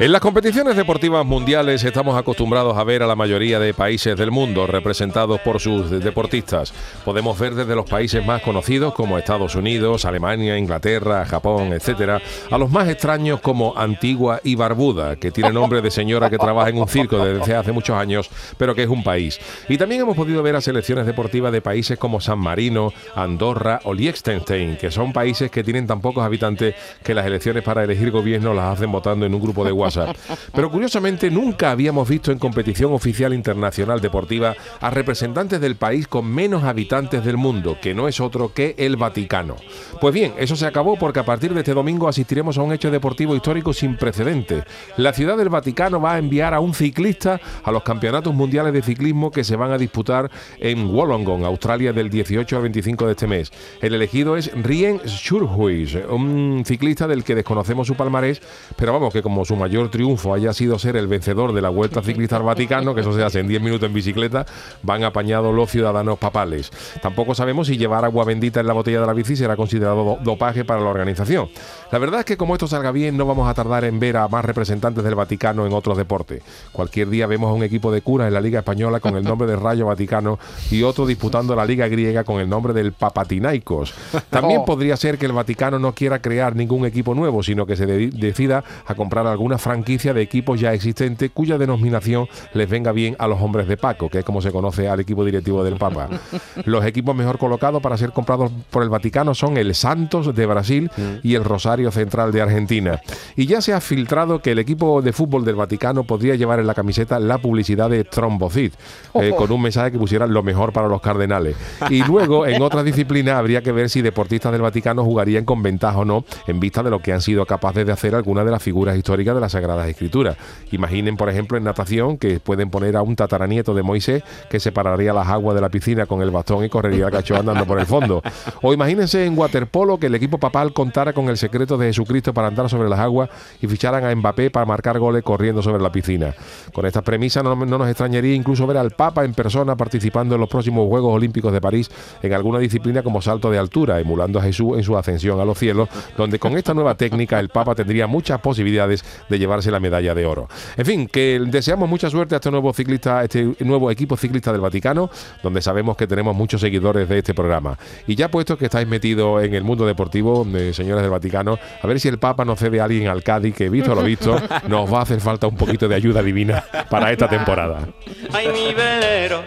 En las competiciones deportivas mundiales estamos acostumbrados a ver a la mayoría de países del mundo representados por sus deportistas. Podemos ver desde los países más conocidos como Estados Unidos, Alemania, Inglaterra, Japón, etcétera, a los más extraños como Antigua y Barbuda, que tiene nombre de señora que trabaja en un circo desde hace muchos años, pero que es un país. Y también hemos podido ver a selecciones deportivas de países como San Marino, Andorra o Liechtenstein, que son países que tienen tan pocos habitantes que las elecciones para elegir gobierno las hacen votando en un grupo de WhatsApp pero curiosamente nunca habíamos visto en competición oficial internacional deportiva a representantes del país con menos habitantes del mundo, que no es otro que el Vaticano. Pues bien, eso se acabó porque a partir de este domingo asistiremos a un hecho deportivo histórico sin precedentes. La ciudad del Vaticano va a enviar a un ciclista a los campeonatos mundiales de ciclismo que se van a disputar en Wollongong, Australia, del 18 al 25 de este mes. El elegido es Rien Schurhuis, un ciclista del que desconocemos su palmarés, pero vamos, que como su mayor triunfo haya sido ser el vencedor de la Vuelta Ciclista al Vaticano, que eso se hace en 10 minutos en bicicleta, van apañados los ciudadanos papales. Tampoco sabemos si llevar agua bendita en la botella de la bici será considerado dopaje para la organización. La verdad es que como esto salga bien, no vamos a tardar en ver a más representantes del Vaticano en otros deportes. Cualquier día vemos a un equipo de curas en la Liga Española con el nombre de Rayo Vaticano y otro disputando la Liga Griega con el nombre del Papatinaicos. También oh. podría ser que el Vaticano no quiera crear ningún equipo nuevo, sino que se decida a comprar alguna franquicia de equipos ya existentes cuya denominación les venga bien a los hombres de Paco, que es como se conoce al equipo directivo del Papa. Los equipos mejor colocados para ser comprados por el Vaticano son el Santos de Brasil y el Rosario Central de Argentina. Y ya se ha filtrado que el equipo de fútbol del Vaticano podría llevar en la camiseta la publicidad de Trombocid, eh, con un mensaje que pusiera lo mejor para los cardenales. Y luego, en otras disciplinas, habría que ver si deportistas del Vaticano jugarían con ventaja o no, en vista de lo que han sido capaces de hacer algunas de las figuras históricas de la Sagradas Escrituras. Imaginen, por ejemplo, en natación que pueden poner a un tataranieto de Moisés que separaría las aguas de la piscina con el bastón y correría el cacho andando por el fondo. O imagínense en waterpolo que el equipo papal contara con el secreto de Jesucristo para andar sobre las aguas y ficharan a Mbappé para marcar goles corriendo sobre la piscina. Con estas premisas no, no nos extrañaría incluso ver al Papa en persona participando en los próximos Juegos Olímpicos de París en alguna disciplina como salto de altura, emulando a Jesús en su ascensión a los cielos, donde con esta nueva técnica el Papa tendría muchas posibilidades de llevarse la medalla de oro. En fin, que deseamos mucha suerte a este nuevo ciclista, a este nuevo equipo ciclista del Vaticano, donde sabemos que tenemos muchos seguidores de este programa. Y ya puesto que estáis metidos en el mundo deportivo, eh, señores del Vaticano, a ver si el Papa nos cede a alguien al Cádiz, que visto lo visto, nos va a hacer falta un poquito de ayuda divina para esta temporada. Ay, mi velero,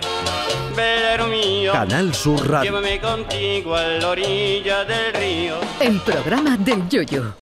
velero mío. Canal Sur Radio. Llévame contigo a la orilla del río. El programa del Yoyo.